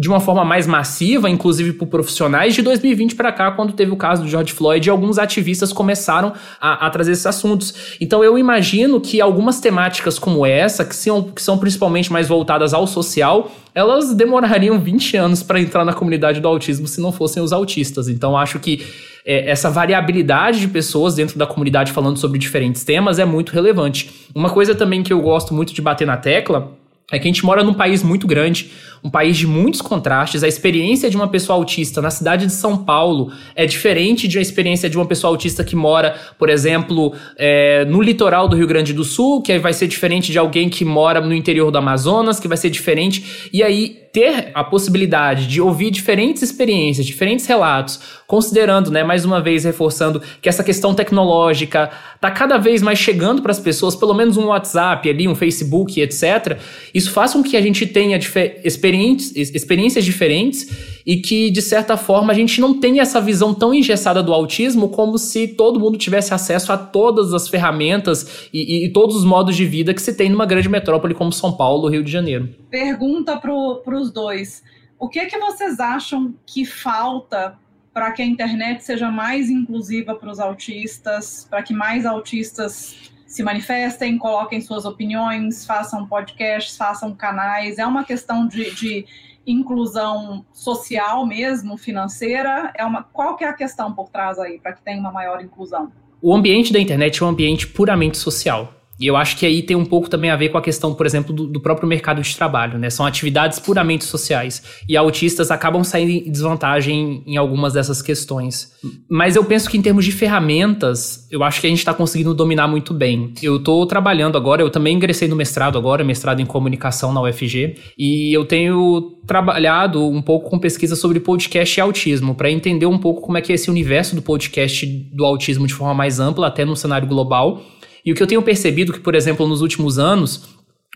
de uma forma mais massiva, inclusive por profissionais, de 2020 para cá, quando teve o caso do George Floyd e alguns ativistas começaram a, a, trazer esses assuntos. Então, eu imagino que algumas temáticas como essa, que são, que são principalmente mais voltadas ao social, elas demorariam 20 anos para entrar na comunidade do autismo se não fossem os autistas. Então, acho que é, essa variabilidade de pessoas dentro da comunidade falando sobre diferentes temas é muito relevante. Uma coisa também que eu gosto muito de bater na tecla é que a gente mora num país muito grande, um país de muitos contrastes. A experiência de uma pessoa autista na cidade de São Paulo é diferente de uma experiência de uma pessoa autista que mora, por exemplo, é, no litoral do Rio Grande do Sul, que vai ser diferente de alguém que mora no interior do Amazonas, que vai ser diferente. E aí, ter a possibilidade de ouvir diferentes experiências, diferentes relatos, considerando, né, mais uma vez reforçando que essa questão tecnológica está cada vez mais chegando para as pessoas, pelo menos um WhatsApp ali, um Facebook, etc. Isso faz com que a gente tenha experiências, experiências diferentes e que, de certa forma, a gente não tenha essa visão tão engessada do autismo como se todo mundo tivesse acesso a todas as ferramentas e, e, e todos os modos de vida que se tem numa grande metrópole como São Paulo, Rio de Janeiro. Pergunta para os dois. O que é que vocês acham que falta para que a internet seja mais inclusiva para os autistas, para que mais autistas se manifestem, coloquem suas opiniões, façam podcasts, façam canais. É uma questão de, de inclusão social mesmo, financeira? É uma, qual que é a questão por trás aí para que tenha uma maior inclusão? O ambiente da internet é um ambiente puramente social. E eu acho que aí tem um pouco também a ver com a questão, por exemplo, do, do, próprio mercado de trabalho, né? São atividades puramente sociais. E autistas acabam saindo em desvantagem em algumas dessas questões. Mas eu penso que em termos de ferramentas, eu acho que a gente está conseguindo dominar muito bem. Eu estou trabalhando agora, eu também ingressei no mestrado agora, mestrado em comunicação na UFG, e eu tenho trabalhado um pouco com pesquisa sobre podcast e autismo, para entender um pouco como é que é esse universo do podcast do autismo de forma mais ampla, até no cenário global e o que eu tenho percebido que, por exemplo, nos últimos anos,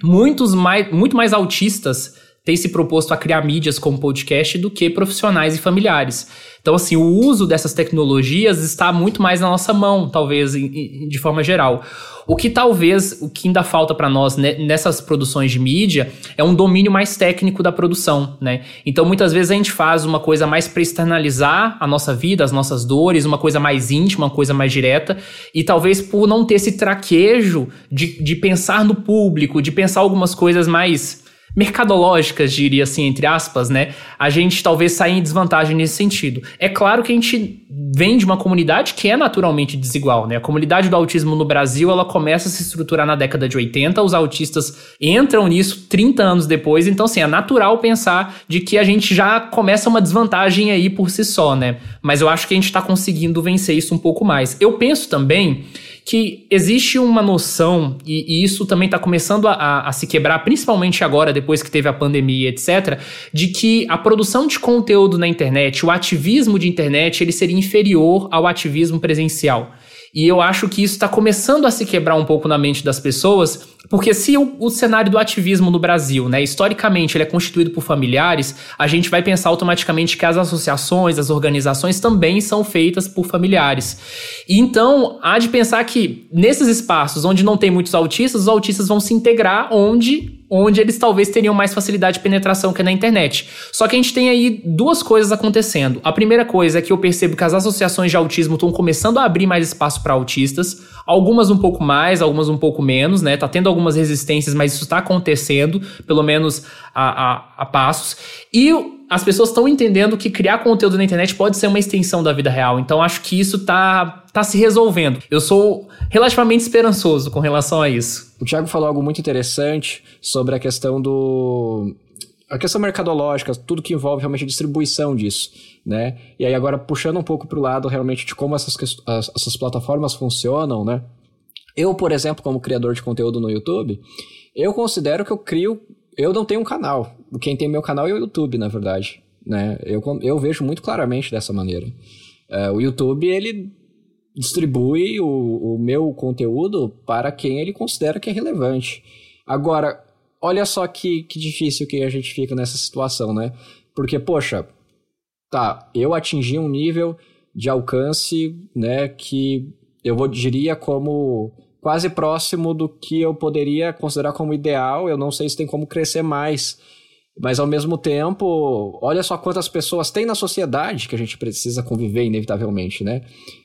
muitos mais, muito mais autistas têm se proposto a criar mídias como podcast do que profissionais e familiares. Então, assim, o uso dessas tecnologias está muito mais na nossa mão, talvez, de forma geral. O que talvez, o que ainda falta para nós nessas produções de mídia é um domínio mais técnico da produção, né? Então, muitas vezes a gente faz uma coisa mais para externalizar a nossa vida, as nossas dores, uma coisa mais íntima, uma coisa mais direta, e talvez por não ter esse traquejo de, de pensar no público, de pensar algumas coisas mais mercadológicas, diria assim, entre aspas, né? A gente talvez saia em desvantagem nesse sentido. É claro que a gente vem de uma comunidade que é naturalmente desigual, né? A comunidade do autismo no Brasil, ela começa a se estruturar na década de 80, os autistas entram nisso 30 anos depois, então assim, é natural pensar de que a gente já começa uma desvantagem aí por si só, né? Mas eu acho que a gente está conseguindo vencer isso um pouco mais. Eu penso também que existe uma noção, e, e isso também está começando a, a, a, se quebrar, principalmente agora, depois que teve a pandemia, etc., de que a produção de conteúdo na internet, o ativismo de internet, ele seria inferior ao ativismo presencial. E eu acho que isso está começando a se quebrar um pouco na mente das pessoas, porque se o, o, cenário do ativismo no Brasil, né, historicamente, ele é constituído por familiares, a gente vai pensar automaticamente que as associações, as organizações também são feitas por familiares. E então, há de pensar que nesses espaços onde não tem muitos autistas, os autistas vão se integrar onde onde eles talvez teriam mais facilidade de penetração que na internet. Só que a gente tem aí duas coisas acontecendo. A primeira coisa é que eu percebo que as associações de autismo estão começando a abrir mais espaço para autistas, algumas um pouco mais, algumas um pouco menos, né? Tá tendo algumas resistências, mas isso está acontecendo, pelo menos a, a, a passos. E as pessoas estão entendendo que criar conteúdo na internet pode ser uma extensão da vida real. Então acho que isso tá, tá se resolvendo. Eu sou relativamente esperançoso com relação a isso. O Thiago falou algo muito interessante sobre a questão do a questão mercadológica, tudo que envolve realmente a distribuição disso, né? E aí agora puxando um pouco para o lado realmente de como essas, essas plataformas funcionam, né? Eu, por exemplo, como criador de conteúdo no YouTube, eu considero que eu crio eu não tenho um canal. Quem tem meu canal é o YouTube, na verdade. Né? Eu, eu vejo muito claramente dessa maneira. Uh, o YouTube, ele distribui o, o meu conteúdo para quem ele considera que é relevante. Agora, olha só que, que difícil que a gente fica nessa situação, né? Porque, poxa, tá, eu atingi um nível de alcance, né, que eu vou, diria como quase próximo do que eu poderia considerar como ideal. Eu não sei se tem como crescer mais. Mas ao mesmo tempo, olha só quantas pessoas tem na sociedade que a gente precisa conviver, inevitavelmente, né?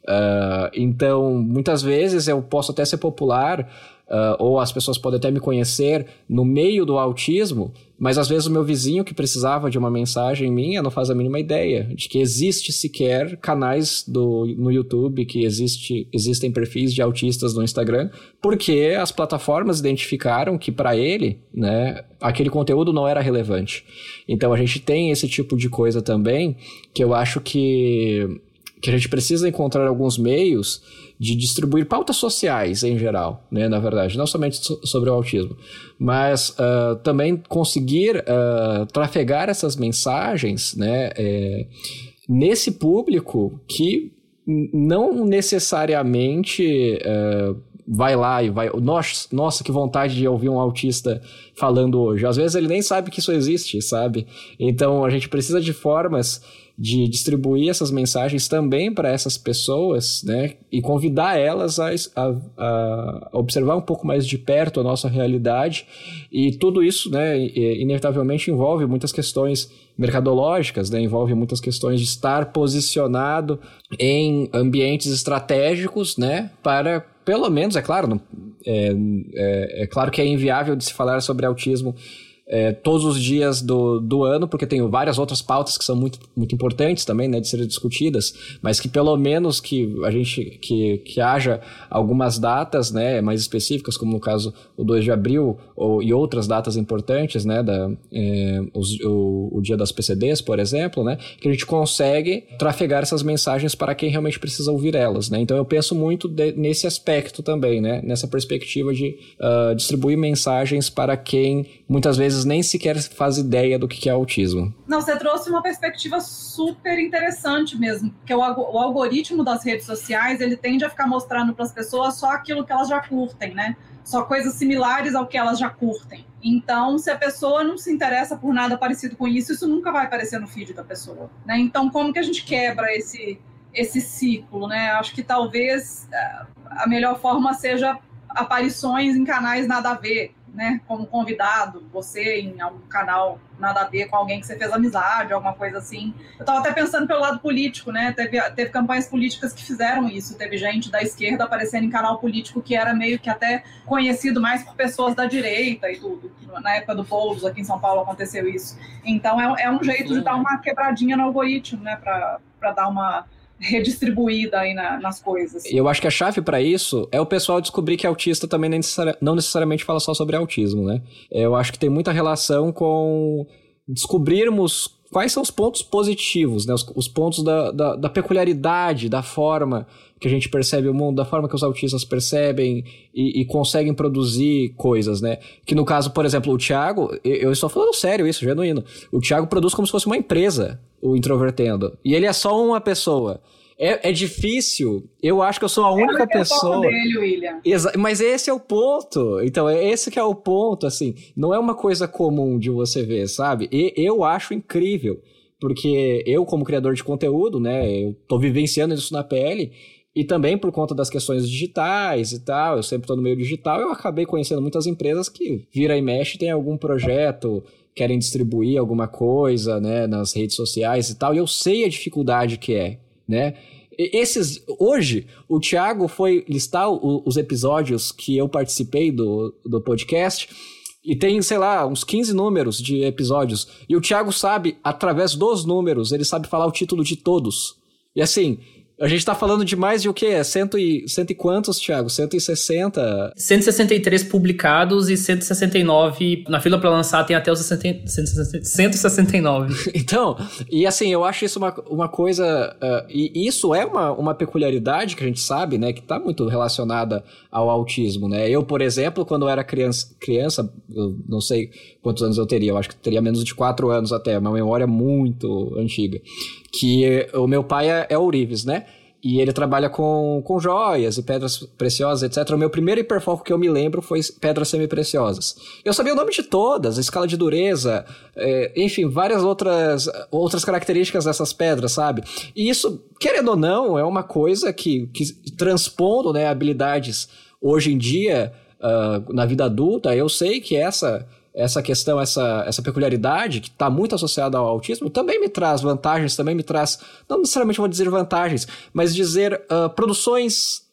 Uh, então, muitas vezes eu posso até ser popular, uh, ou as pessoas podem até me conhecer no meio do autismo, mas às vezes o meu vizinho que precisava de uma mensagem minha não faz a mínima ideia de que existe sequer canais do, no YouTube, que existe, existem perfis de autistas no Instagram, porque as plataformas identificaram que para ele, né, aquele conteúdo não era relevante. Então a gente tem esse tipo de coisa também que eu acho que, que a gente precisa encontrar alguns meios de distribuir pautas sociais em geral, né, na verdade, não somente so sobre o autismo, mas uh, também conseguir uh, trafegar essas mensagens, né, é, nesse público que não necessariamente uh, vai lá e vai. Nossa, nossa, que vontade de ouvir um autista falando hoje. Às vezes ele nem sabe que isso existe, sabe? Então a gente precisa de formas de distribuir essas mensagens também para essas pessoas, né? E convidar elas a, a, a, observar um pouco mais de perto a nossa realidade. E tudo isso, né, inevitavelmente envolve muitas questões mercadológicas, né? Envolve muitas questões de estar posicionado em ambientes estratégicos, né? Para, pelo menos, é claro, é, é, é claro que é inviável de se falar sobre autismo é, todos os dias do, do ano, porque tem várias outras pautas que são muito, muito importantes também, né, de serem discutidas, mas que pelo menos que a gente, que, que haja algumas datas, né, mais específicas, como no caso o 2 de abril, ou, e outras datas importantes, né, da, é, os, o, o dia das PCDs, por exemplo, né, que a gente consegue trafegar essas mensagens para quem realmente precisa ouvir elas, né, então eu penso muito de, nesse aspecto também, né, nessa perspectiva de uh, distribuir mensagens para quem muitas vezes nem sequer faz ideia do que é autismo. Não, você trouxe uma perspectiva super interessante mesmo, porque o, o algoritmo das redes sociais, ele tende a ficar mostrando para as pessoas só aquilo que elas já curtem, né? Só coisas similares ao que elas já curtem. Então, se a pessoa não se interessa por nada parecido com isso, isso nunca vai aparecer no feed da pessoa, né? Então, como que a gente quebra esse esse ciclo, né? Acho que talvez eh, a melhor forma seja aparições em canais nada a ver, né, como convidado, você em algum canal nada a ver com alguém que você fez amizade, alguma coisa assim. Eu estava até pensando pelo lado político, né? Teve, teve campanhas políticas que fizeram isso. Teve gente da esquerda aparecendo em canal político que era meio que até conhecido mais por pessoas da direita e tudo. Na época do Poulos, aqui em São Paulo, aconteceu isso. Então é, é um jeito de dar uma quebradinha no algoritmo, né? Para dar uma redistribuída aí na, nas coisas. Eu acho que a chave para isso é o pessoal descobrir que autista também não necessariamente fala só sobre autismo, né? Eu acho que tem muita relação com descobrirmos quais são os pontos positivos, né? os, os pontos da, da, da, peculiaridade, da forma que a gente percebe o mundo, da forma que os autistas percebem e, e, conseguem produzir coisas, né? Que no caso, por exemplo, o Thiago, eu estou falando sério isso, genuíno. O Thiago produz como se fosse uma empresa, o Introvertendo. E ele é só uma pessoa. É, é difícil. Eu acho que eu sou a única é pessoa. Dele, William. Exa mas esse é o ponto. Então, é esse que é o ponto, assim. Não é uma coisa comum de você ver, sabe? E eu acho incrível. Porque eu, como criador de conteúdo, né, eu tô vivenciando isso na pele. E também por conta das questões digitais e tal, eu sempre estou no meio digital, eu acabei conhecendo muitas empresas que vira e mexe, tem algum projeto, querem distribuir alguma coisa, né, nas redes sociais e tal, e eu sei a dificuldade que é, né? Esses, hoje, o Thiago foi listar os episódios que eu participei do, do podcast e tem, sei lá, uns 15 números de episódios. E o Thiago sabe, através dos números, ele sabe falar o título de todos. E assim, a gente tá falando de mais de o quê? É cento e, cento e quantos, Thiago? 160? 163 publicados e 169 na fila para lançar tem até os 60, 169. então, e assim, eu acho isso uma, uma coisa... Uh, e isso é uma, uma peculiaridade que a gente sabe, né? Que tá muito relacionada ao autismo, né? Eu, por exemplo, quando eu era criança, criança eu não sei quantos anos eu teria, eu acho que teria menos de 4 anos até, uma memória muito antiga que o meu pai é, é ourives, né? E ele trabalha com, com joias e pedras preciosas, etc. O meu primeiro hiperfoco que eu me lembro foi pedras semi-preciosas. Eu sabia o nome de todas, a escala de dureza, é, enfim, várias outras, outras características dessas pedras, sabe? E isso, querendo ou não, é uma coisa que, que transpondo né, habilidades hoje em dia, uh, na vida adulta, eu sei que essa essa questão, essa, essa peculiaridade que está muito associada ao autismo, também me traz vantagens, também me traz, não necessariamente vou dizer vantagens, mas dizer uh, produções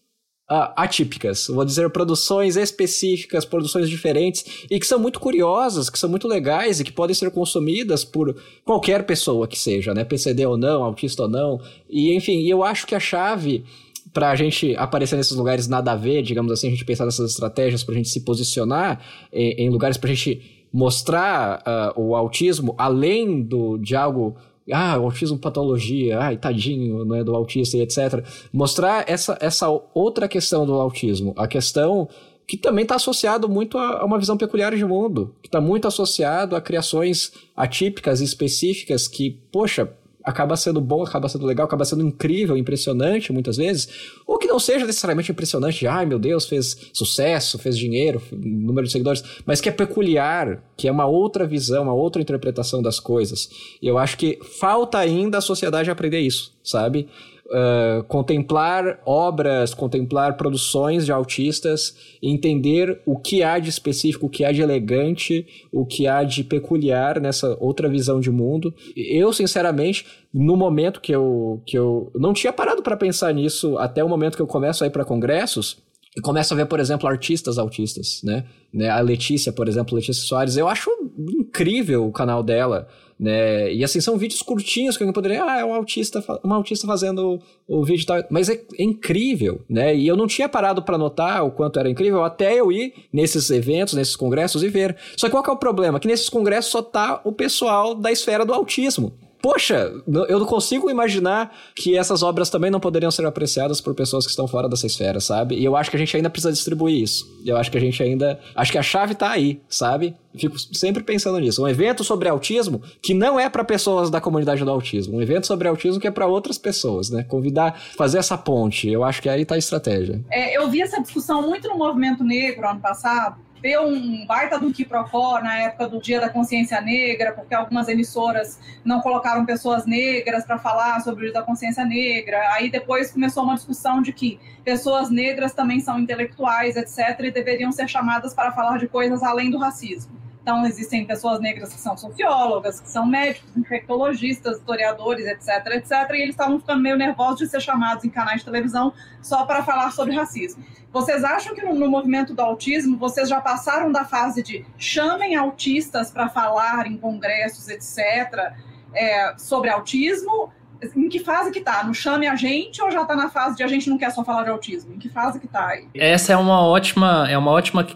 uh, atípicas, vou dizer produções específicas, produções diferentes e que são muito curiosas, que são muito legais e que podem ser consumidas por qualquer pessoa que seja, né? PCD ou não, autista ou não. E enfim, eu acho que a chave para a gente aparecer nesses lugares nada a ver, digamos assim, a gente pensar nessas estratégias para a gente se posicionar em, em lugares para a gente mostrar uh, o autismo além do, de algo ah, autismo patologia, ai, tadinho, né, do autista e etc. Mostrar essa, essa outra questão do autismo, a questão que também está associado muito a, a, uma visão peculiar de mundo, que está muito associado a criações atípicas e específicas que, poxa, acaba sendo bom, acaba sendo legal, acaba sendo incrível, impressionante muitas vezes, ou que não seja necessariamente impressionante, ai meu Deus, fez sucesso, fez dinheiro, número de seguidores, mas que é peculiar, que é uma outra visão, uma outra interpretação das coisas. E eu acho que falta ainda a sociedade aprender isso, sabe? Uh, contemplar obras, contemplar produções de autistas, entender o que há de específico, o que há de elegante, o que há de peculiar nessa outra visão de mundo. Eu, sinceramente, no momento que eu, que eu não tinha parado para pensar nisso até o momento que eu começo a ir para congressos, e começo a ver, por exemplo, artistas autistas, né? né? A Letícia, por exemplo, Letícia Soares, eu acho incrível o canal dela né? E assim, são vídeos curtinhos que alguém poderia, ah, é um autista, um autista fazendo o, vídeo tal, mas é, é, incrível, né? E eu não tinha parado para notar o quanto era incrível até eu ir nesses eventos, nesses congressos e ver. Só que qual que é o problema? Que nesses congressos só tá o pessoal da esfera do autismo poxa, eu não consigo imaginar que essas obras também não poderiam ser apreciadas por pessoas que estão fora dessa esfera, sabe? E eu acho que a gente ainda precisa distribuir isso. Eu acho que a gente ainda. Acho que a chave tá aí, sabe? Fico sempre pensando nisso. Um evento sobre autismo que não é para pessoas da comunidade do autismo. Um evento sobre autismo que é para outras pessoas, né? Convidar, fazer essa ponte. Eu acho que aí tá a estratégia. É, eu vi essa discussão muito no movimento negro ano passado deu um baita do que procó na época do Dia da Consciência Negra, porque algumas emissoras não colocaram pessoas negras para falar sobre o Dia da Consciência Negra. Aí depois começou uma discussão de que pessoas negras também são intelectuais, etc., e deveriam ser chamadas para falar de coisas além do racismo. Então, existem pessoas negras que são sociólogas, que são médicos, infectologistas, historiadores, etc, etc. E eles estavam ficando meio nervosos de ser chamados em canais de televisão só para falar sobre racismo. Vocês acham que no, no movimento do autismo, vocês já passaram da fase de chamem autistas para falar em congressos, etc., é, sobre autismo? Em que fase que tá? No chame a gente ou já tá na fase de a gente não quer só falar de autismo? Em que fase que tá aí? Essa é uma ótima, é uma ótima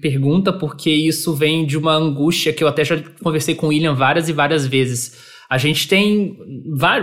pergunta, porque isso vem de uma angústia que eu até já conversei com o William várias e várias vezes. A gente tem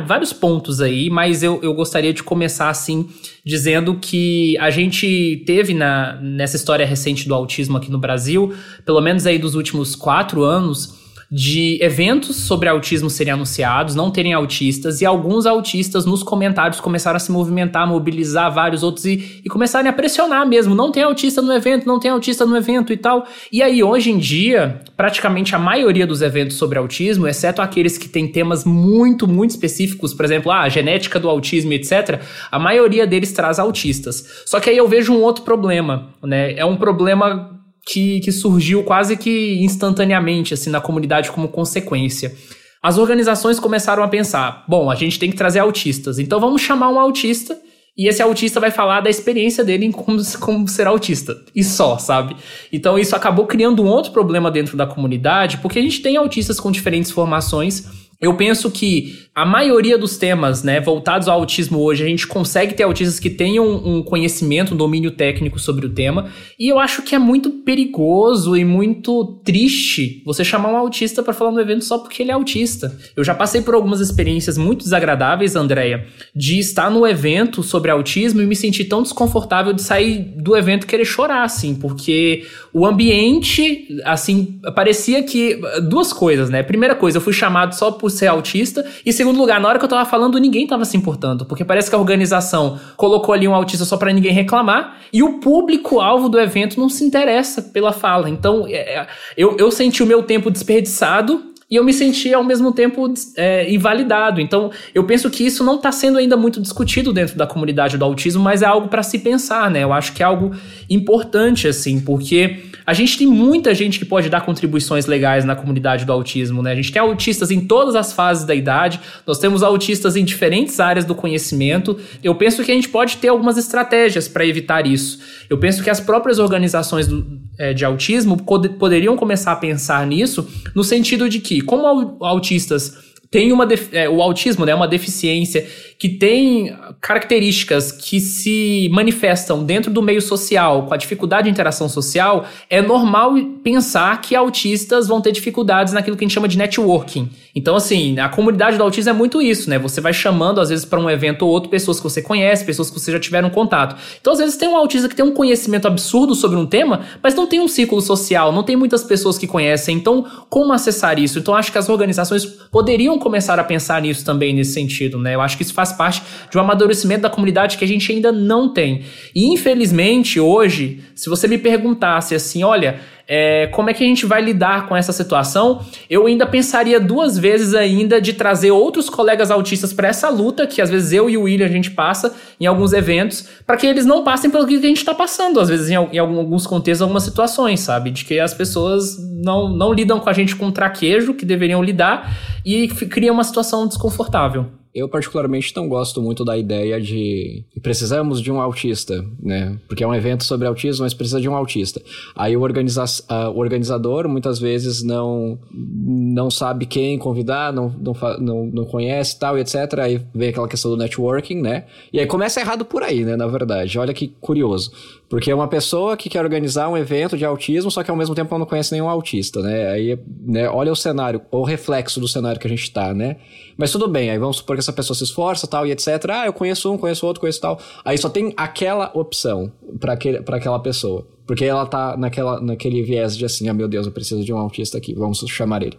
vários pontos aí, mas eu, eu gostaria de começar assim, dizendo que a gente teve na, nessa história recente do autismo aqui no Brasil, pelo menos aí dos últimos quatro anos, de eventos sobre autismo serem anunciados, não terem autistas, e alguns autistas nos comentários começaram a se movimentar, mobilizar vários outros e, e começarem a pressionar mesmo. Não tem autista no evento, não tem autista no evento e tal. E aí, hoje em dia, praticamente a maioria dos eventos sobre autismo, exceto aqueles que têm temas muito, muito específicos, por exemplo, ah, a genética do autismo, etc., a maioria deles traz autistas. Só que aí eu vejo um outro problema, né? É um problema que, que surgiu quase que instantaneamente assim na comunidade como consequência. As organizações começaram a pensar: bom, a gente tem que trazer autistas, então vamos chamar um autista e esse autista vai falar da experiência dele em como, como ser autista. E só, sabe? Então isso acabou criando um outro problema dentro da comunidade, porque a gente tem autistas com diferentes formações. Eu penso que a maioria dos temas, né, voltados ao autismo hoje, a gente consegue ter autistas que tenham um conhecimento, um domínio técnico sobre o tema, e eu acho que é muito perigoso e muito triste você chamar um autista para falar no evento só porque ele é autista. Eu já passei por algumas experiências muito desagradáveis, Andréia, de estar no evento sobre autismo e me sentir tão desconfortável de sair do evento querer chorar, assim, porque o ambiente, assim, parecia que duas coisas, né? Primeira coisa, eu fui chamado só por ser autista, e segundo lugar, na hora que eu tava falando, ninguém tava se importando, porque parece que a organização colocou ali um autista só para ninguém reclamar, e o público-alvo do evento não se interessa pela fala. Então, é, é, eu, eu senti o meu tempo desperdiçado e eu me senti ao mesmo tempo é, invalidado. Então, eu penso que isso não está sendo ainda muito discutido dentro da comunidade do autismo, mas é algo para se pensar, né? Eu acho que é algo importante, assim, porque a gente tem muita gente que pode dar contribuições legais na comunidade do autismo, né? A gente tem autistas em todas as fases da idade, nós temos autistas em diferentes áreas do conhecimento. Eu penso que a gente pode ter algumas estratégias para evitar isso. Eu penso que as próprias organizações do, é, de autismo poderiam começar a pensar nisso, no sentido de que, como autistas têm uma é, o autismo né, é uma deficiência que tem características que se manifestam dentro do meio social, com a dificuldade de interação social, é normal pensar que autistas vão ter dificuldades naquilo que a gente chama de networking. Então, assim, a comunidade do autismo é muito isso, né? Você vai chamando, às vezes, para um evento ou outro, pessoas que você conhece, pessoas que você já tiveram contato. Então, às vezes, tem um autista que tem um conhecimento absurdo sobre um tema, mas não tem um círculo social, não tem muitas pessoas que conhecem. Então, como acessar isso? Então, acho que as organizações poderiam começar a pensar nisso também, nesse sentido, né? Eu acho que isso faz parte de um amadurecimento da comunidade que a gente ainda não tem. E infelizmente, hoje, se você me perguntasse assim, olha, é, como é que a gente vai lidar com essa situação, eu ainda pensaria duas vezes ainda de trazer outros colegas autistas para essa luta, que às vezes eu e o William a gente passa em alguns eventos, para que eles não passem pelo que a gente está passando, às vezes em, em, alguns contextos, algumas situações, sabe? De que as pessoas não, não lidam com a gente com traquejo, que deveriam lidar, e cria uma situação desconfortável. Eu, particularmente, não gosto muito da ideia de precisamos de um autista, né? Porque é um evento sobre autismo, mas precisa de um autista. Aí o, organiza o organizador muitas vezes não, não sabe quem convidar, não, não, não, não conhece tal etc. Aí vem aquela questão do networking, né? E aí começa errado por aí, né? Na verdade. Olha que curioso. Porque é uma pessoa que quer organizar um evento de autismo, só que ao mesmo tempo ela não conhece nenhum autista, né? Aí, né, olha o cenário, o reflexo do cenário que a gente tá, né? Mas tudo bem, aí vamos supor que essa pessoa se esforça tal e etc. Ah, eu conheço um, conheço outro, conheço tal. Aí só tem aquela opção para aquela pessoa. Porque ela tá naquela, naquele viés de assim, ah, meu Deus, eu preciso de um autista aqui, vamos chamar ele.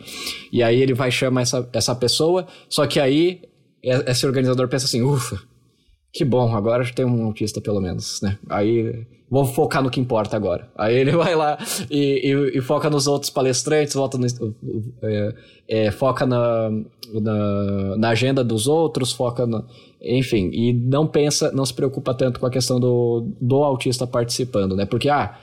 E aí ele vai chamar essa, essa pessoa, só que aí esse organizador pensa assim, ufa, que bom, agora tem um autista pelo menos, né? Aí vou focar no que importa agora. Aí ele vai lá e, e, e foca nos outros palestrantes, volta no, é, é, foca na, na, na, agenda dos outros, foca na, enfim, e não pensa, não se preocupa tanto com a questão do, do autista participando, né? Porque, ah,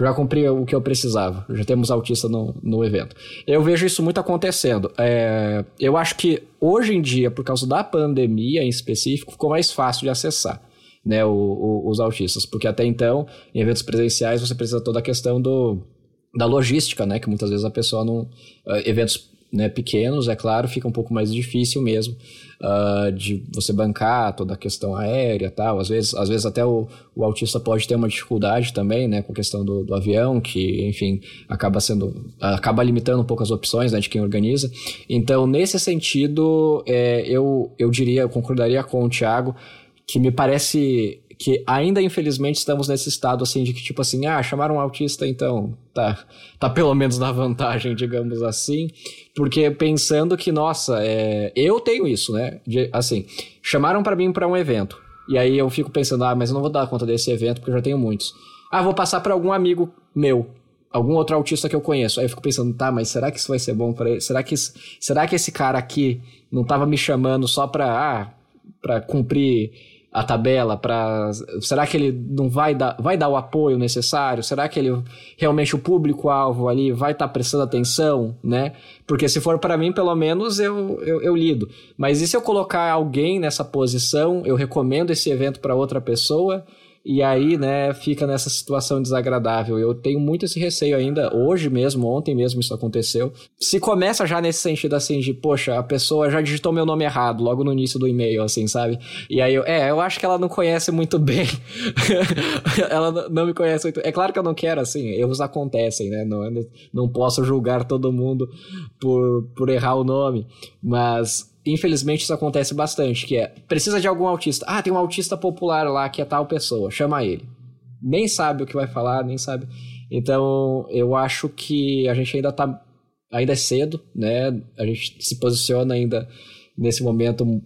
já cumpri o que eu precisava, já temos autista no, no evento. Eu vejo isso muito acontecendo. É, eu acho que hoje em dia, por causa da pandemia em específico, ficou mais fácil de acessar né, o, o, os autistas, porque até então, em eventos presenciais, você precisa toda a questão do, da logística, né, que muitas vezes a pessoa não. Uh, eventos né, pequenos, é claro, fica um pouco mais difícil mesmo uh, de você bancar toda a questão aérea tal. Às vezes, às vezes até o, o autista pode ter uma dificuldade também, né, com a questão do, do avião, que, enfim, acaba sendo, acaba limitando um pouco as opções, né, de quem organiza. Então, nesse sentido, é, eu, eu diria, eu concordaria com o Thiago, que me parece que ainda infelizmente estamos nesse estado assim de que tipo assim, ah, chamaram um autista então, tá, tá pelo menos na vantagem, digamos assim, porque pensando que nossa, é, eu tenho isso, né? De, assim, chamaram para mim para um evento. E aí eu fico pensando, ah, mas eu não vou dar conta desse evento porque eu já tenho muitos. Ah, vou passar para algum amigo meu, algum outro autista que eu conheço. Aí eu fico pensando, tá, mas será que isso vai ser bom para ele? Será que, será que esse cara aqui não tava me chamando só pra, ah, pra cumprir a tabela para será que ele não vai dar vai dar o apoio necessário? Será que ele realmente o público alvo ali vai estar tá prestando atenção né? Porque se for para mim pelo menos eu, eu, eu lido. Mas e se eu colocar alguém nessa posição eu recomendo esse evento para outra pessoa e aí, né, fica nessa situação desagradável. Eu tenho muito esse receio ainda, hoje mesmo, ontem mesmo isso aconteceu. Se começa já nesse sentido assim de, poxa, a pessoa já digitou meu nome errado logo no início do e-mail, assim, sabe? E aí, eu, é, eu acho que ela não conhece muito bem. ela não me conhece muito. É claro que eu não quero, assim, erros acontecem, né? Não, não posso julgar todo mundo por, por errar o nome, mas infelizmente isso acontece bastante, que é, precisa de algum autista. Ah, tem um autista popular lá que é tal pessoa, chama ele. Nem sabe o que vai falar, nem sabe. Então, eu acho que a gente ainda tá ainda é cedo, né? A gente se posiciona ainda nesse momento um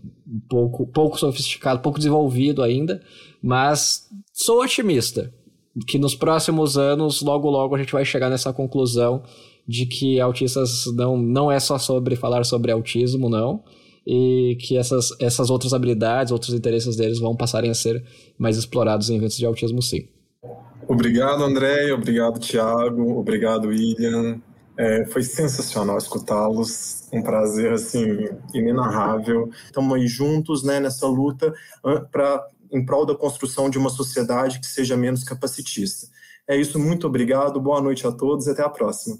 pouco pouco sofisticado, pouco desenvolvido ainda, mas sou otimista que nos próximos anos, logo logo a gente vai chegar nessa conclusão de que autistas não não é só sobre falar sobre autismo, não e que essas, essas outras habilidades, outros interesses deles vão passarem a ser mais explorados em eventos de autismo, sim. Obrigado, André, obrigado, Tiago, obrigado, William. É, foi sensacional escutá-los, um prazer assim inenarrável. Estamos aí juntos né, nessa luta para em prol da construção de uma sociedade que seja menos capacitista. É isso, muito obrigado, boa noite a todos e até a próxima.